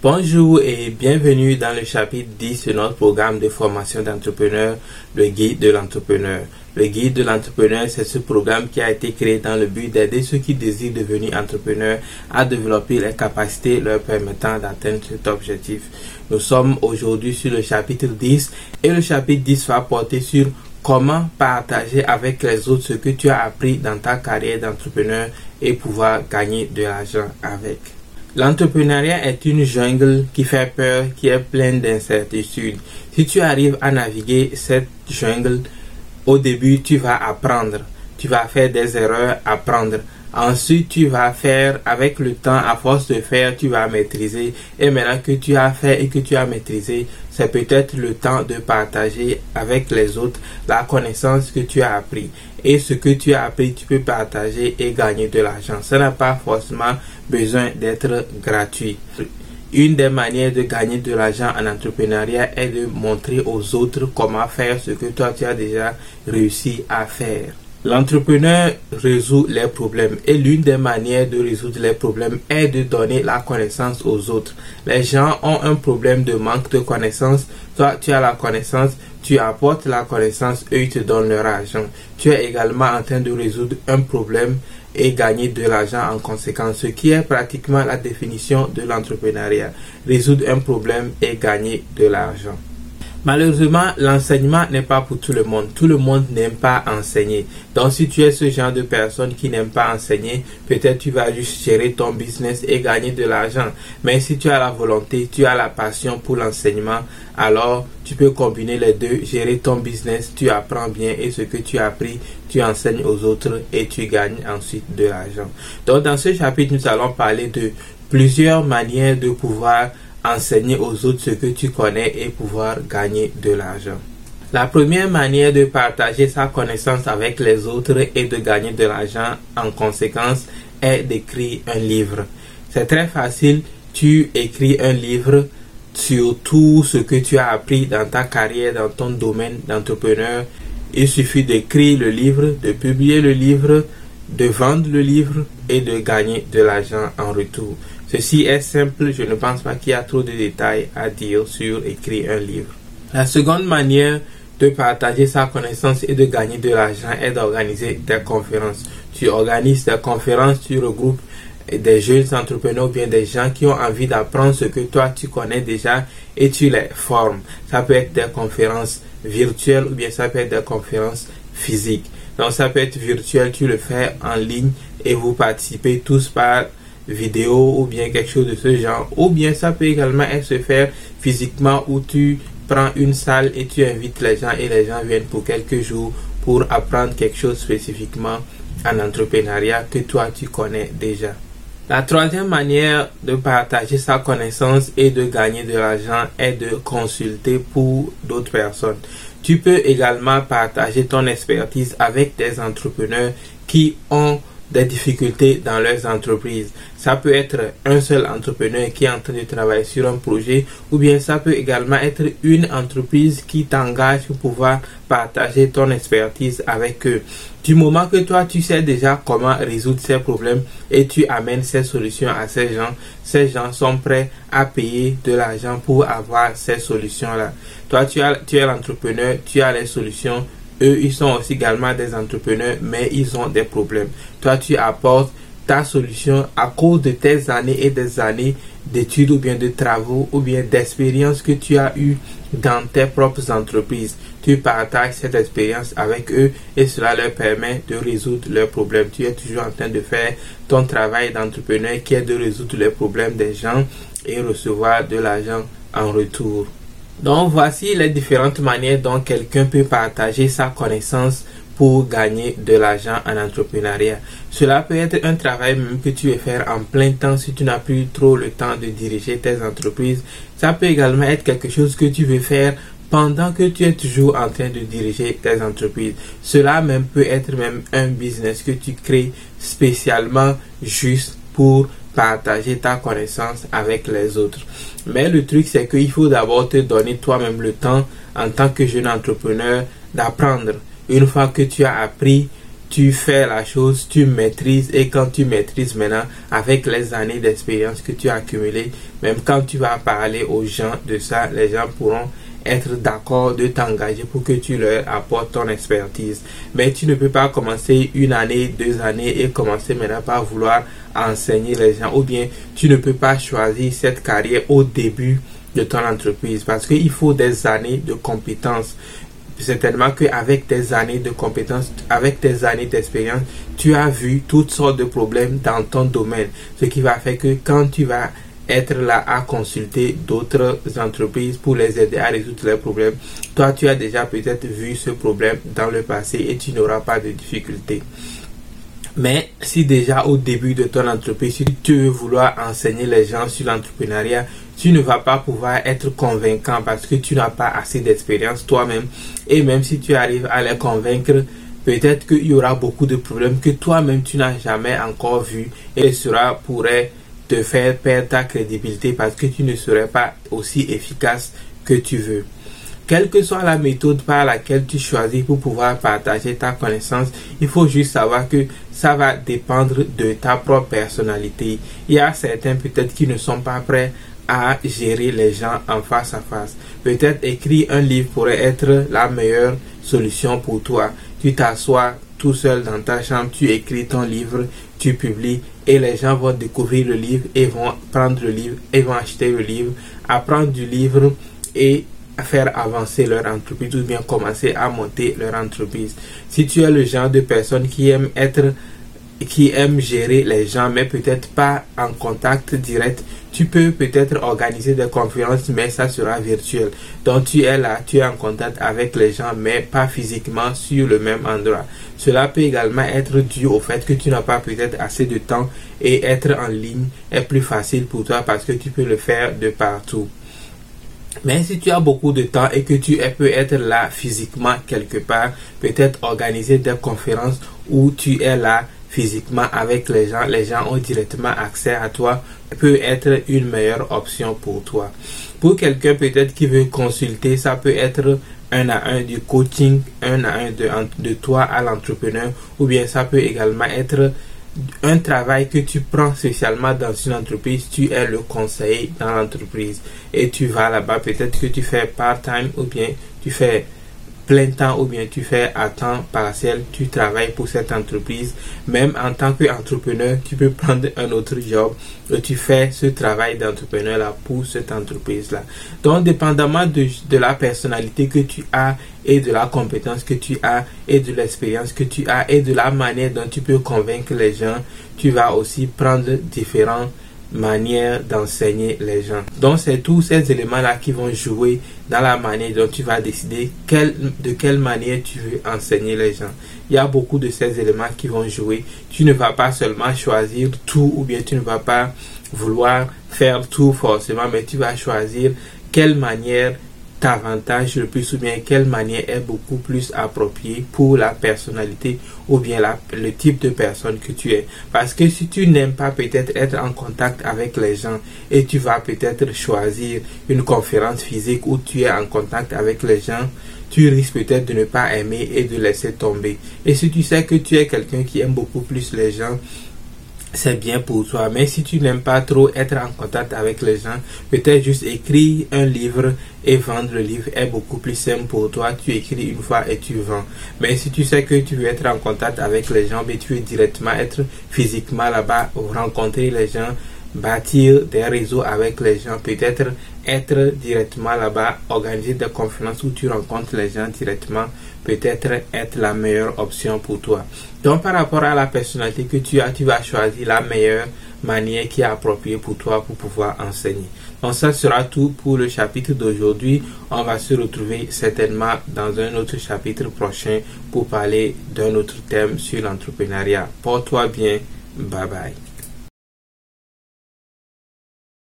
Bonjour et bienvenue dans le chapitre 10 de notre programme de formation d'entrepreneur, le guide de l'entrepreneur. Le guide de l'entrepreneur, c'est ce programme qui a été créé dans le but d'aider ceux qui désirent devenir entrepreneurs à développer les capacités leur permettant d'atteindre cet objectif. Nous sommes aujourd'hui sur le chapitre 10 et le chapitre 10 va porter sur comment partager avec les autres ce que tu as appris dans ta carrière d'entrepreneur et pouvoir gagner de l'argent avec. L'entrepreneuriat est une jungle qui fait peur, qui est pleine d'incertitudes. Si tu arrives à naviguer cette jungle, au début, tu vas apprendre. Tu vas faire des erreurs, apprendre. Ensuite, tu vas faire avec le temps, à force de faire, tu vas maîtriser. Et maintenant que tu as fait et que tu as maîtrisé, c'est peut-être le temps de partager avec les autres la connaissance que tu as appris. Et ce que tu as appris, tu peux partager et gagner de l'argent. Ça n'a pas forcément besoin d'être gratuit. Une des manières de gagner de l'argent en entrepreneuriat est de montrer aux autres comment faire ce que toi tu as déjà réussi à faire. L'entrepreneur résout les problèmes et l'une des manières de résoudre les problèmes est de donner la connaissance aux autres. Les gens ont un problème de manque de connaissance. Toi, tu as la connaissance, tu apportes la connaissance, eux, ils te donnent leur argent. Tu es également en train de résoudre un problème et gagner de l'argent en conséquence, ce qui est pratiquement la définition de l'entrepreneuriat. Résoudre un problème et gagner de l'argent. Malheureusement, l'enseignement n'est pas pour tout le monde. Tout le monde n'aime pas enseigner. Donc, si tu es ce genre de personne qui n'aime pas enseigner, peut-être tu vas juste gérer ton business et gagner de l'argent. Mais si tu as la volonté, tu as la passion pour l'enseignement, alors tu peux combiner les deux, gérer ton business, tu apprends bien et ce que tu as appris, tu enseignes aux autres et tu gagnes ensuite de l'argent. Donc, dans ce chapitre, nous allons parler de plusieurs manières de pouvoir enseigner aux autres ce que tu connais et pouvoir gagner de l'argent. La première manière de partager sa connaissance avec les autres et de gagner de l'argent en conséquence est d'écrire un livre. C'est très facile, tu écris un livre sur tout ce que tu as appris dans ta carrière, dans ton domaine d'entrepreneur. Il suffit d'écrire le livre, de publier le livre, de vendre le livre et de gagner de l'argent en retour. Ceci est simple, je ne pense pas qu'il y a trop de détails à dire sur écrire un livre. La seconde manière de partager sa connaissance et de gagner de l'argent est d'organiser des conférences. Tu organises des conférences, tu regroupes des jeunes entrepreneurs ou bien des gens qui ont envie d'apprendre ce que toi tu connais déjà et tu les formes. Ça peut être des conférences virtuelles ou bien ça peut être des conférences physiques. Donc ça peut être virtuel, tu le fais en ligne et vous participez tous par vidéo ou bien quelque chose de ce genre. Ou bien ça peut également se faire physiquement où tu prends une salle et tu invites les gens et les gens viennent pour quelques jours pour apprendre quelque chose spécifiquement en entrepreneuriat que toi tu connais déjà. La troisième manière de partager sa connaissance et de gagner de l'argent est de consulter pour d'autres personnes. Tu peux également partager ton expertise avec des entrepreneurs qui ont des difficultés dans leurs entreprises. Ça peut être un seul entrepreneur qui est en train de travailler sur un projet ou bien ça peut également être une entreprise qui t'engage pour pouvoir partager ton expertise avec eux. Du moment que toi tu sais déjà comment résoudre ces problèmes et tu amènes ces solutions à ces gens, ces gens sont prêts à payer de l'argent pour avoir ces solutions-là. Toi tu, as, tu es l'entrepreneur, tu as les solutions, eux, ils sont aussi également des entrepreneurs, mais ils ont des problèmes. Toi, tu apportes ta solution à cause de tes années et des années d'études ou bien de travaux ou bien d'expériences que tu as eues dans tes propres entreprises. Tu partages cette expérience avec eux et cela leur permet de résoudre leurs problèmes. Tu es toujours en train de faire ton travail d'entrepreneur qui est de résoudre les problèmes des gens et recevoir de l'argent en retour. Donc voici les différentes manières dont quelqu'un peut partager sa connaissance pour gagner de l'argent en entrepreneuriat. Cela peut être un travail même que tu veux faire en plein temps si tu n'as plus trop le temps de diriger tes entreprises. Ça peut également être quelque chose que tu veux faire pendant que tu es toujours en train de diriger tes entreprises. Cela même peut être même un business que tu crées spécialement juste pour partager ta connaissance avec les autres. Mais le truc, c'est qu'il faut d'abord te donner toi-même le temps en tant que jeune entrepreneur d'apprendre. Une fois que tu as appris, tu fais la chose, tu maîtrises et quand tu maîtrises maintenant avec les années d'expérience que tu as accumulées, même quand tu vas parler aux gens de ça, les gens pourront être d'accord de t'engager pour que tu leur apportes ton expertise. Mais tu ne peux pas commencer une année, deux années et commencer maintenant par vouloir enseigner les gens ou bien tu ne peux pas choisir cette carrière au début de ton entreprise parce qu'il faut des années de compétences certainement qu'avec tes années de compétences, avec tes années d'expérience, tu as vu toutes sortes de problèmes dans ton domaine. Ce qui va faire que quand tu vas être là à consulter d'autres entreprises pour les aider à résoudre leurs problèmes, toi tu as déjà peut-être vu ce problème dans le passé et tu n'auras pas de difficultés. Mais si déjà au début de ton entreprise, si tu veux vouloir enseigner les gens sur l'entrepreneuriat, tu ne vas pas pouvoir être convaincant parce que tu n'as pas assez d'expérience toi-même. Et même si tu arrives à les convaincre, peut-être qu'il y aura beaucoup de problèmes que toi-même tu n'as jamais encore vu et cela pourrait te faire perdre ta crédibilité parce que tu ne serais pas aussi efficace que tu veux. Quelle que soit la méthode par laquelle tu choisis pour pouvoir partager ta connaissance, il faut juste savoir que ça va dépendre de ta propre personnalité. Il y a certains peut-être qui ne sont pas prêts à gérer les gens en face à face. Peut-être écrire un livre pourrait être la meilleure solution pour toi. Tu t'assois tout seul dans ta chambre, tu écris ton livre, tu publies et les gens vont découvrir le livre et vont prendre le livre et vont acheter le livre, apprendre du livre et faire avancer leur entreprise ou bien commencer à monter leur entreprise. Si tu es le genre de personne qui aime être qui aime gérer les gens mais peut-être pas en contact direct, tu peux peut-être organiser des conférences mais ça sera virtuel. Donc tu es là, tu es en contact avec les gens mais pas physiquement sur le même endroit. Cela peut également être dû au fait que tu n'as pas peut-être assez de temps et être en ligne est plus facile pour toi parce que tu peux le faire de partout. Mais si tu as beaucoup de temps et que tu peux être là physiquement quelque part, peut-être organiser des conférences où tu es là physiquement avec les gens, les gens ont directement accès à toi, peut être une meilleure option pour toi. Pour quelqu'un peut-être qui veut consulter, ça peut être un à un du coaching, un à un de, de toi à l'entrepreneur, ou bien ça peut également être un travail que tu prends spécialement dans une entreprise, tu es le conseiller dans l'entreprise et tu vas là-bas, peut-être que tu fais part-time ou bien tu fais plein temps ou bien tu fais à temps partiel, tu travailles pour cette entreprise. Même en tant qu'entrepreneur, tu peux prendre un autre job et tu fais ce travail d'entrepreneur là pour cette entreprise là. Donc, dépendamment de, de la personnalité que tu as et de la compétence que tu as et de l'expérience que tu as et de la manière dont tu peux convaincre les gens, tu vas aussi prendre différents manière d'enseigner les gens. Donc c'est tous ces éléments-là qui vont jouer dans la manière dont tu vas décider de quelle manière tu veux enseigner les gens. Il y a beaucoup de ces éléments qui vont jouer. Tu ne vas pas seulement choisir tout ou bien tu ne vas pas vouloir faire tout forcément, mais tu vas choisir quelle manière t'avantage le plus ou bien quelle manière est beaucoup plus appropriée pour la personnalité ou bien la, le type de personne que tu es. Parce que si tu n'aimes pas peut-être être en contact avec les gens et tu vas peut-être choisir une conférence physique où tu es en contact avec les gens, tu risques peut-être de ne pas aimer et de laisser tomber. Et si tu sais que tu es quelqu'un qui aime beaucoup plus les gens, c'est bien pour toi. Mais si tu n'aimes pas trop être en contact avec les gens, peut-être juste écrire un livre et vendre le livre est beaucoup plus simple pour toi. Tu écris une fois et tu vends. Mais si tu sais que tu veux être en contact avec les gens, mais tu veux directement être physiquement là-bas, rencontrer les gens, bâtir des réseaux avec les gens, peut-être être directement là-bas, organiser des conférences où tu rencontres les gens directement, peut-être être la meilleure option pour toi. Donc par rapport à la personnalité que tu as, tu vas choisir la meilleure manière qui est appropriée pour toi pour pouvoir enseigner. Donc ça sera tout pour le chapitre d'aujourd'hui. On va se retrouver certainement dans un autre chapitre prochain pour parler d'un autre thème sur l'entrepreneuriat. Porte-toi bien. Bye bye.